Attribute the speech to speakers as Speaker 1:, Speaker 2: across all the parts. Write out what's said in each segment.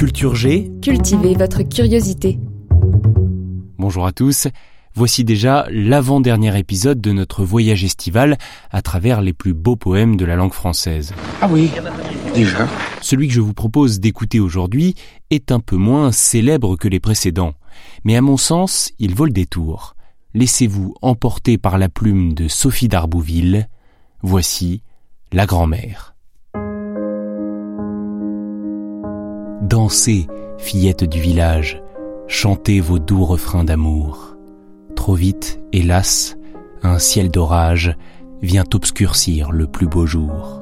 Speaker 1: Culture G,
Speaker 2: Cultivez votre curiosité.
Speaker 1: bonjour à tous. Voici déjà l'avant-dernier épisode de notre voyage estival à travers les plus beaux poèmes de la langue française.
Speaker 3: Ah oui, déjà.
Speaker 1: Celui que je vous propose d'écouter aujourd'hui est un peu moins célèbre que les précédents, mais à mon sens, il vaut le détour. Laissez-vous emporter par la plume de Sophie d'Arbouville. Voici La grand-mère. Dansez, fillettes du village, chantez vos doux refrains d'amour. Trop vite, hélas, un ciel d'orage vient obscurcir le plus beau jour.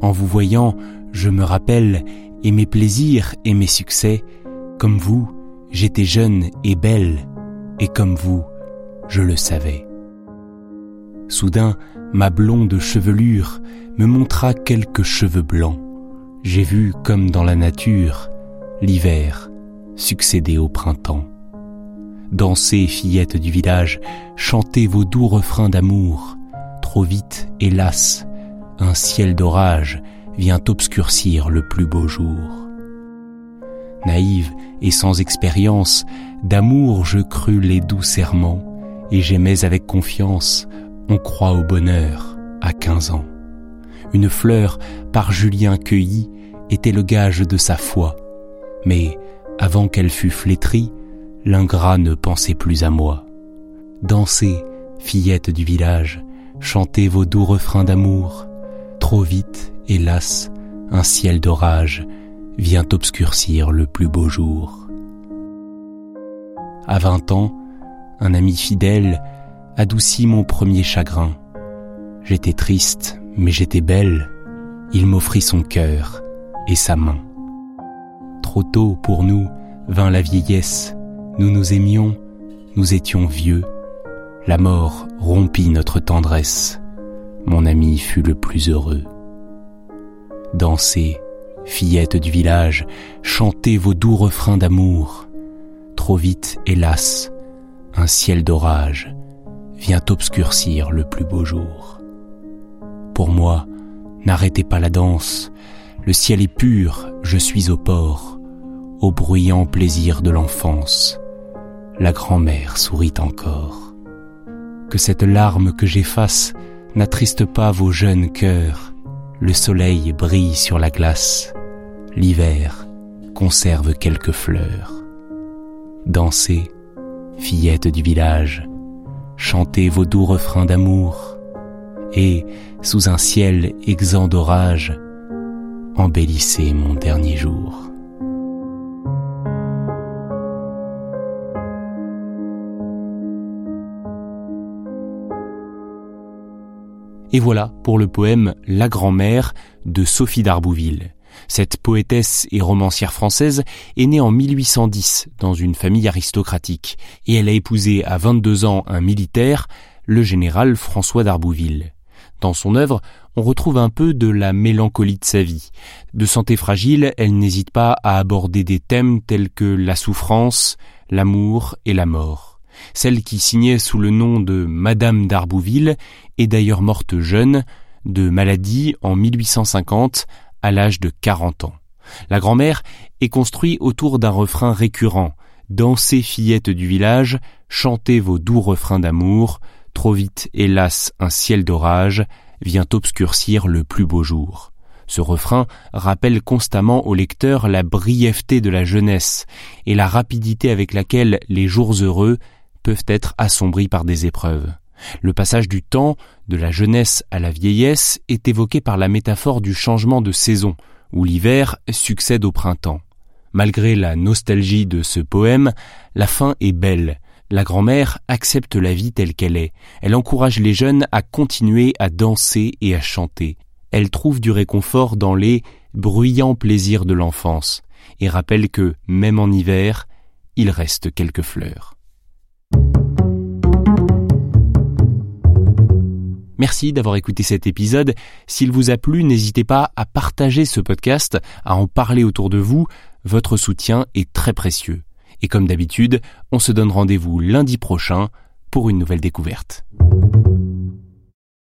Speaker 1: En vous voyant, je me rappelle, et mes plaisirs et mes succès, comme vous, j'étais jeune et belle, et comme vous, je le savais. Soudain, ma blonde chevelure me montra quelques cheveux blancs. J'ai vu, comme dans la nature, l'hiver succéder au printemps. Dansez, fillettes du village, chantez vos doux refrains d'amour. Trop vite, hélas, un ciel d'orage vient obscurcir le plus beau jour. Naïve et sans expérience, d'amour je crus les doux serments, et j'aimais avec confiance, on croit au bonheur, à quinze ans. Une fleur, par Julien cueillie, était le gage de sa foi, mais avant qu'elle fût flétrie, l'ingrat ne pensait plus à moi. Dansez, fillettes du village, chantez vos doux refrains d'amour. Trop vite, hélas, un ciel d'orage vient obscurcir le plus beau jour. À vingt ans, un ami fidèle adoucit mon premier chagrin. J'étais triste, mais j'étais belle. Il m'offrit son cœur et sa main. Trop tôt pour nous vint la vieillesse. Nous nous aimions, nous étions vieux. La mort rompit notre tendresse. Mon ami fut le plus heureux. Dansez, fillettes du village, chantez vos doux refrains d'amour. Trop vite, hélas, un ciel d'orage vient obscurcir le plus beau jour. Pour moi, n'arrêtez pas la danse, le ciel est pur, je suis au port, au bruyant plaisir de l'enfance. La grand-mère sourit encore. Que cette larme que j'efface n'attriste pas vos jeunes cœurs. Le soleil brille sur la glace. L'hiver conserve quelques fleurs. Dansez, fillettes du village, chantez vos doux refrains d'amour, et, sous un ciel exempt d'orage, embellissez mon dernier jour. Et voilà pour le poème La grand-mère de Sophie d'Arbouville. Cette poétesse et romancière française est née en 1810 dans une famille aristocratique et elle a épousé à 22 ans un militaire, le général François d'Arbouville. Dans son œuvre, on retrouve un peu de la mélancolie de sa vie. De santé fragile, elle n'hésite pas à aborder des thèmes tels que la souffrance, l'amour et la mort. Celle qui signait sous le nom de Madame d'Arbouville est d'ailleurs morte jeune, de maladie en 1850, à l'âge de 40 ans. La grand-mère est construite autour d'un refrain récurrent. Dansez fillettes du village, chantez vos doux refrains d'amour, trop vite, hélas, un ciel d'orage vient obscurcir le plus beau jour. Ce refrain rappelle constamment au lecteur la brièveté de la jeunesse et la rapidité avec laquelle les jours heureux peuvent être assombris par des épreuves. Le passage du temps, de la jeunesse à la vieillesse, est évoqué par la métaphore du changement de saison, où l'hiver succède au printemps. Malgré la nostalgie de ce poème, la fin est belle. La grand-mère accepte la vie telle qu'elle est. Elle encourage les jeunes à continuer à danser et à chanter. Elle trouve du réconfort dans les bruyants plaisirs de l'enfance et rappelle que, même en hiver, il reste quelques fleurs. Merci d'avoir écouté cet épisode. S'il vous a plu, n'hésitez pas à partager ce podcast, à en parler autour de vous. Votre soutien est très précieux. Et comme d'habitude, on se donne rendez-vous lundi prochain pour une nouvelle découverte.